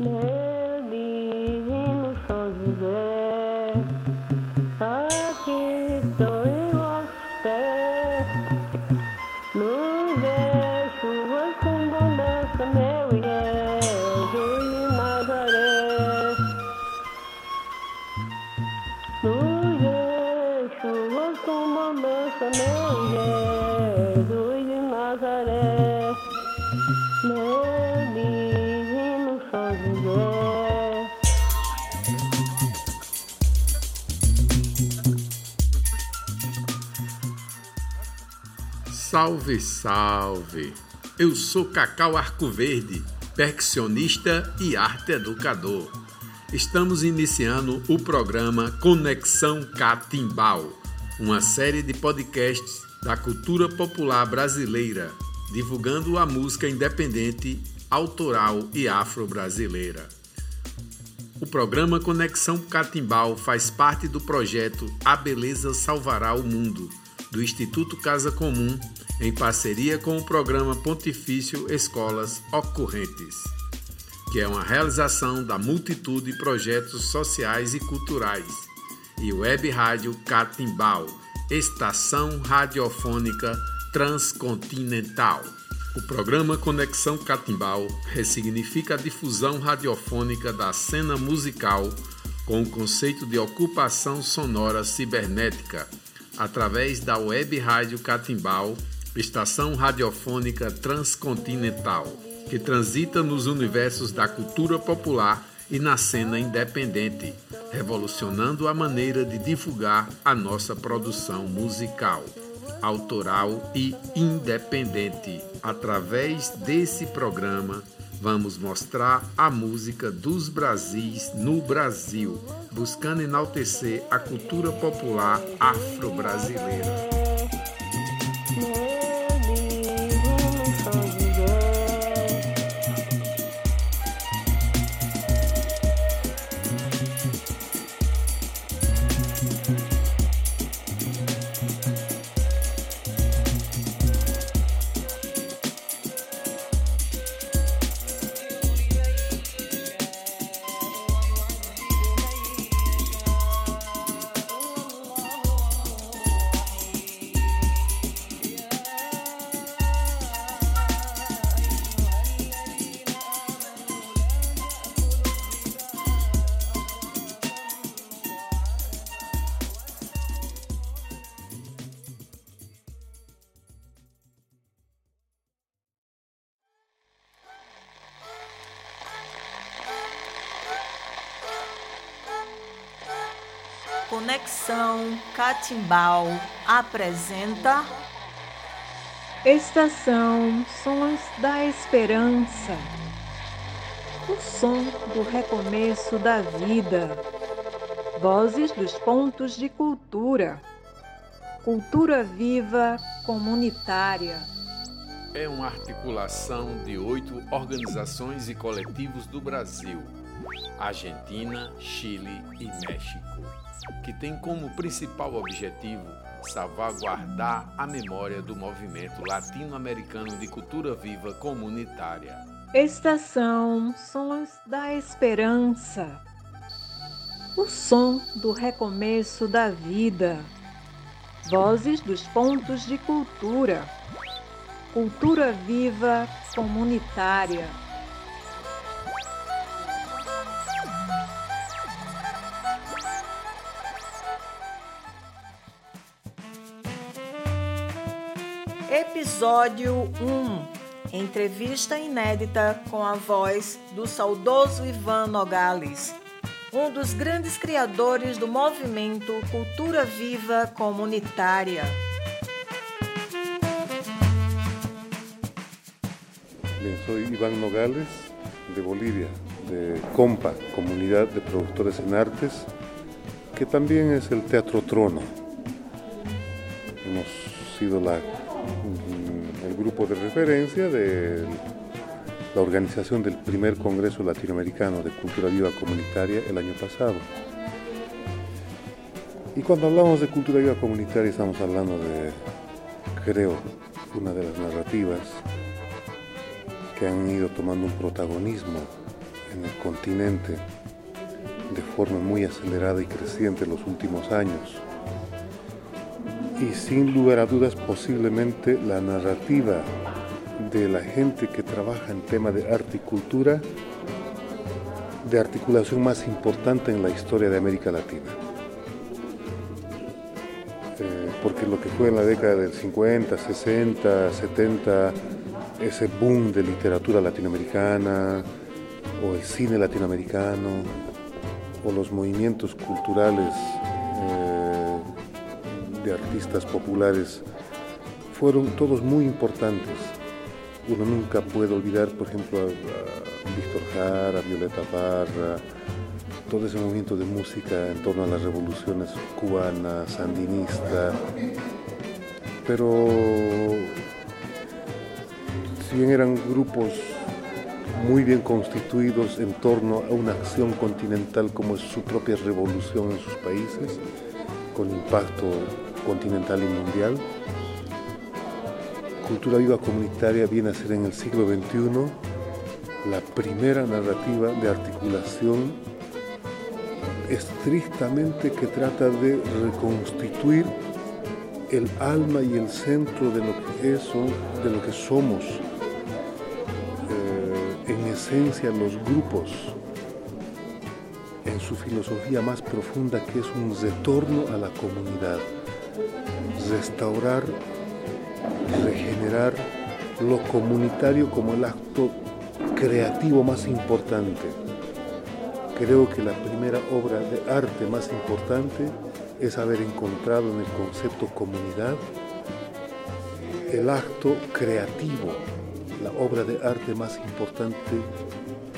Meu menino de José, aqui estou em você. No beijo, você engonessa meu igrejo e Nazaré. No beijo, você engonessa meu igrejo e Nazaré. Salve, salve! Eu sou Cacau Arcoverde, percussionista e arte educador. Estamos iniciando o programa Conexão Catimbau, uma série de podcasts da cultura popular brasileira, divulgando a música independente, autoral e afro-brasileira. O programa Conexão Catimbau faz parte do projeto A Beleza Salvará o Mundo, do Instituto Casa Comum em parceria com o programa Pontifício Escolas Ocorrentes, que é uma realização da multitude de projetos sociais e culturais, e Web Rádio Catimbau, estação radiofônica transcontinental. O programa Conexão Catimbau ressignifica a difusão radiofônica da cena musical com o conceito de ocupação sonora cibernética através da Web Rádio Catimbau estação radiofônica transcontinental, que transita nos universos da cultura popular e na cena independente, revolucionando a maneira de divulgar a nossa produção musical, autoral e independente. Através desse programa, vamos mostrar a música dos Brasis no Brasil, buscando enaltecer a cultura popular afro-brasileira. Conexão Catimbau apresenta Estação Sons da Esperança. O som do recomeço da vida. Vozes dos pontos de cultura. Cultura viva comunitária. É uma articulação de oito organizações e coletivos do Brasil, Argentina, Chile e México que tem como principal objetivo salvaguardar a memória do movimento latino-americano de cultura viva comunitária. Estação Sons da Esperança. O som do recomeço da vida. Vozes dos pontos de cultura. Cultura viva comunitária. Episódio 1 Entrevista inédita com a voz do saudoso Ivan Nogales, um dos grandes criadores do movimento Cultura Viva Comunitária. Bien, soy Iván Nogales, de Bolivia, de COMPA, Comunidad de Productores en Artes, que también es el Teatro Trono. Hemos sido la el grupo de referencia de la organización del primer Congreso Latinoamericano de Cultura Viva Comunitaria el año pasado. Y cuando hablamos de cultura viva comunitaria estamos hablando de, creo, una de las narrativas que han ido tomando un protagonismo en el continente de forma muy acelerada y creciente en los últimos años. Y sin lugar a dudas posiblemente la narrativa de la gente que trabaja en tema de arte y cultura de articulación más importante en la historia de América Latina. Eh, porque lo que fue en la década del 50, 60, 70, ese boom de literatura latinoamericana o el cine latinoamericano o los movimientos culturales artistas populares fueron todos muy importantes. Uno nunca puede olvidar, por ejemplo, a, Víctor Jara, a Violeta Parra, todo ese movimiento de música en torno a las revoluciones cubanas, sandinista, pero si bien eran grupos muy bien constituidos en torno a una acción continental como es su propia revolución en sus países, con impacto continental y mundial, Cultura Viva Comunitaria viene a ser en el siglo XXI la primera narrativa de articulación estrictamente que trata de reconstituir el alma y el centro de lo que es, de lo que somos, eh, en esencia los grupos, en su filosofía más profunda que es un retorno a la comunidad, restaurar, regenerar lo comunitario como el acto creativo más importante. Creo que la primera obra de arte más importante es haber encontrado en el concepto comunidad el acto creativo, la obra de arte más importante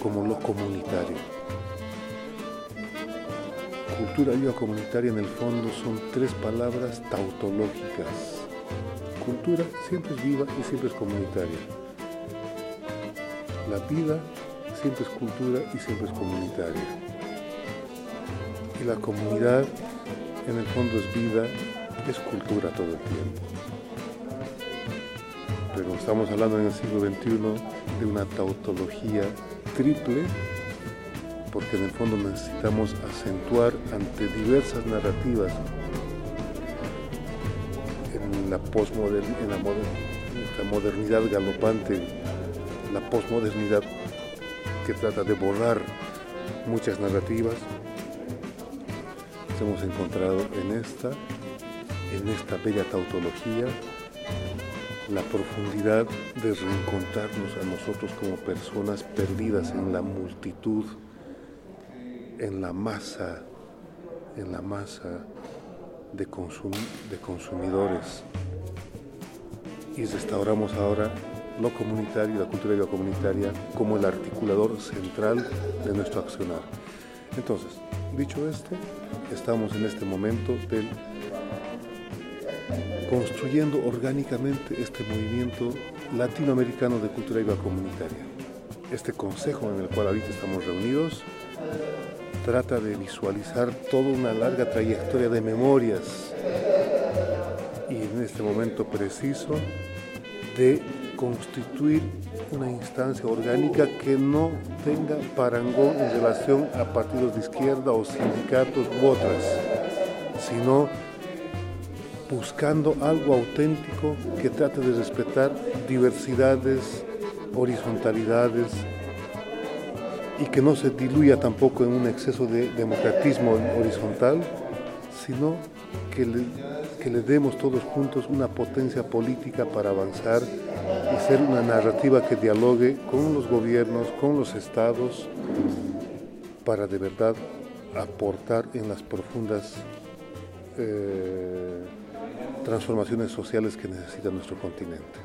como lo comunitario. Cultura viva comunitaria en el fondo son tres palabras tautológicas. Cultura siempre es viva y siempre es comunitaria la vida siempre es cultura y siempre es comunitaria. Y la comunidad en el fondo es vida, es cultura todo el tiempo. Pero estamos hablando en el siglo XXI de una tautología triple, porque en el fondo necesitamos acentuar ante diversas narrativas en la postmodernidad, en la modernidad galopante la posmodernidad que trata de borrar muchas narrativas, hemos encontrado en esta, en esta bella tautología, la profundidad de reencontrarnos a nosotros como personas perdidas en la multitud, en la masa, en la masa de, de consumidores. Y restauramos ahora lo comunitario, la cultura viva comunitaria, como el articulador central de nuestro accionar. Entonces, dicho esto, estamos en este momento del construyendo orgánicamente este movimiento latinoamericano de cultura viva comunitaria. Este consejo en el cual ahorita estamos reunidos trata de visualizar toda una larga trayectoria de memorias y en este momento preciso de constituir una instancia orgánica que no tenga parangón en relación a partidos de izquierda o sindicatos u otras, sino buscando algo auténtico que trate de respetar diversidades, horizontalidades y que no se diluya tampoco en un exceso de democratismo horizontal, sino que le, que le demos todos juntos una potencia política para avanzar y ser una narrativa que dialogue con los gobiernos, con los estados, para de verdad aportar en las profundas eh, transformaciones sociales que necesita nuestro continente.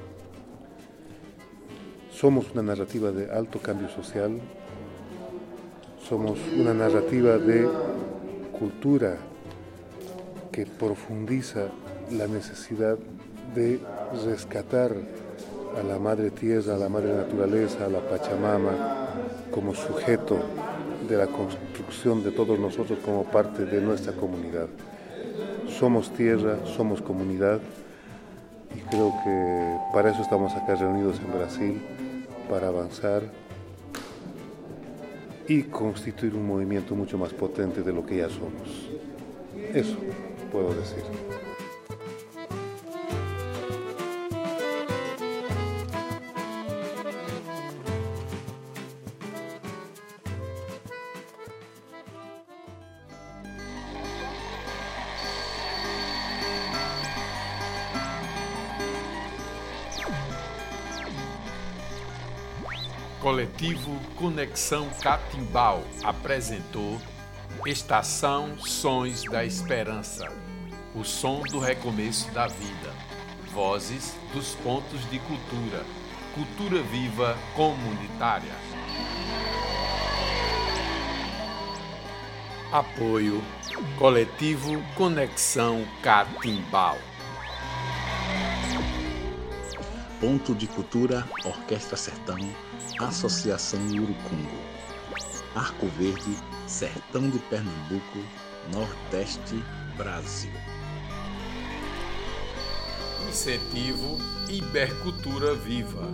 Somos una narrativa de alto cambio social, somos una narrativa de cultura que profundiza la necesidad de rescatar a la madre tierra, a la madre naturaleza, a la Pachamama, como sujeto de la construcción de todos nosotros como parte de nuestra comunidad. Somos tierra, somos comunidad y creo que para eso estamos acá reunidos en Brasil, para avanzar y constituir un movimiento mucho más potente de lo que ya somos. Eso puedo decir. Coletivo Conexão Catimbau apresentou Estação Sons da Esperança, o som do recomeço da vida, vozes dos pontos de cultura, cultura viva comunitária. Apoio Coletivo Conexão Catimbau. Ponto de Cultura Orquestra Sertão Associação Urucungo, Arco Verde, Sertão de Pernambuco, Nordeste, Brasil. Incentivo Ibercultura Viva.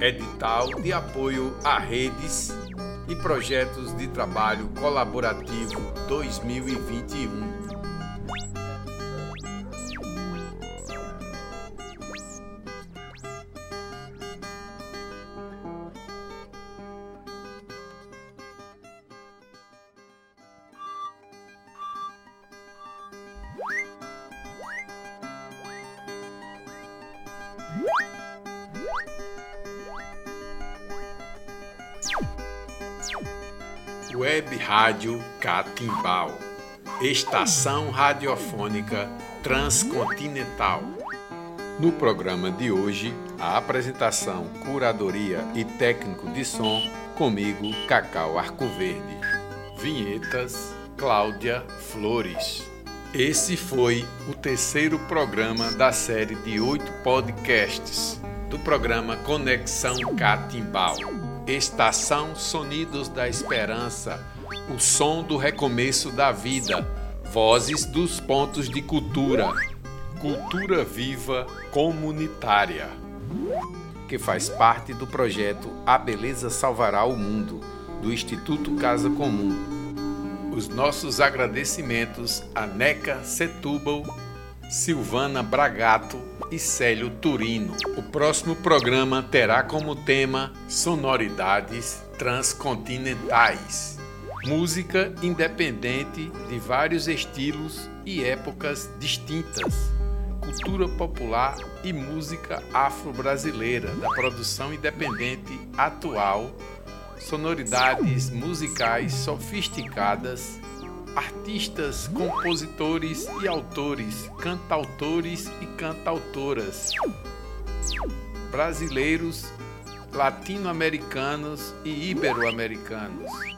Edital de apoio a redes e projetos de trabalho colaborativo 2021. Web Rádio Catimbau, estação radiofônica transcontinental. No programa de hoje, a apresentação, curadoria e técnico de som comigo, Cacau Arcoverde. Vinhetas, Cláudia Flores. Esse foi o terceiro programa da série de oito podcasts do programa Conexão Catimbau. Estação Sonidos da Esperança, o som do recomeço da vida, vozes dos pontos de cultura, cultura viva comunitária, que faz parte do projeto A Beleza Salvará o Mundo, do Instituto Casa Comum. Os nossos agradecimentos a Neca Setúbal, Silvana Bragato e Célio Turino. O próximo programa terá como tema Sonoridades Transcontinentais. Música independente de vários estilos e épocas distintas. Cultura popular e música afro-brasileira da produção independente atual sonoridades musicais sofisticadas, artistas, compositores e autores, cantautores e cantautoras, brasileiros, latino-americanos e ibero-americanos.